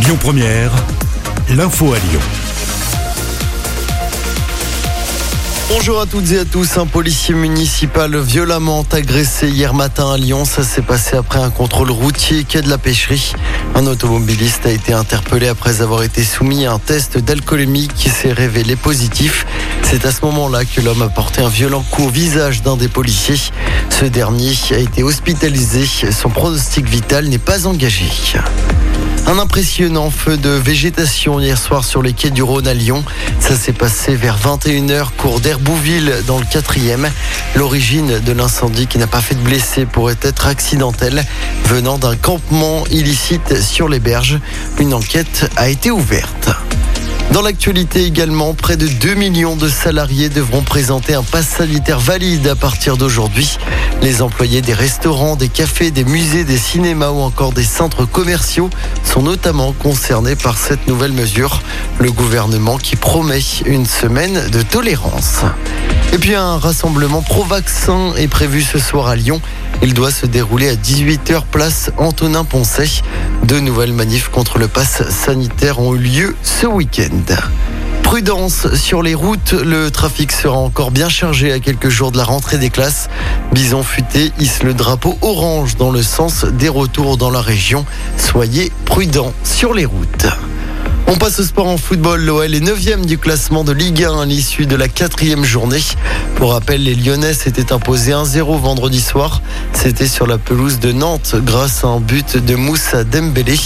Lyon Première, l'info à Lyon. Bonjour à toutes et à tous. Un policier municipal violemment agressé hier matin à Lyon. Ça s'est passé après un contrôle routier quai de la pêcherie. Un automobiliste a été interpellé après avoir été soumis à un test d'alcoolémie qui s'est révélé positif. C'est à ce moment-là que l'homme a porté un violent coup au visage d'un des policiers. Ce dernier a été hospitalisé. Son pronostic vital n'est pas engagé. Un impressionnant feu de végétation hier soir sur les quais du Rhône à Lyon. Ça s'est passé vers 21h, cours d'Herbouville dans le 4e. L'origine de l'incendie qui n'a pas fait de blessés pourrait être accidentelle, venant d'un campement illicite sur les berges. Une enquête a été ouverte. Dans l'actualité également, près de 2 millions de salariés devront présenter un pass sanitaire valide à partir d'aujourd'hui. Les employés des restaurants, des cafés, des musées, des cinémas ou encore des centres commerciaux sont notamment concernés par cette nouvelle mesure. Le gouvernement qui promet une semaine de tolérance. Et puis un rassemblement pro-vaccin est prévu ce soir à Lyon. Il doit se dérouler à 18h place Antonin Poncet. Deux nouvelles manifs contre le pass sanitaire ont eu lieu ce week-end. Prudence sur les routes, le trafic sera encore bien chargé à quelques jours de la rentrée des classes. Bison Futé hisse le drapeau orange dans le sens des retours dans la région. Soyez prudents sur les routes. On passe au sport en football. L'OL est 9 du classement de Ligue 1 à l'issue de la quatrième journée. Pour rappel, les Lyonnais s'étaient imposés 1-0 vendredi soir. C'était sur la pelouse de Nantes grâce à un but de Moussa Dembélé.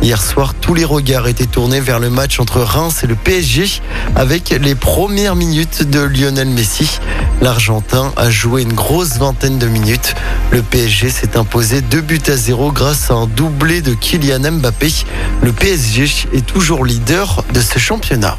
Hier soir, tous les regards étaient tournés vers le match entre Reims et le PSG avec les premières minutes de Lionel Messi. L'Argentin a joué une grosse vingtaine de minutes. Le PSG s'est imposé 2 buts à 0 grâce à un doublé de Kylian Mbappé. Le PSG est toujours leader de ce championnat.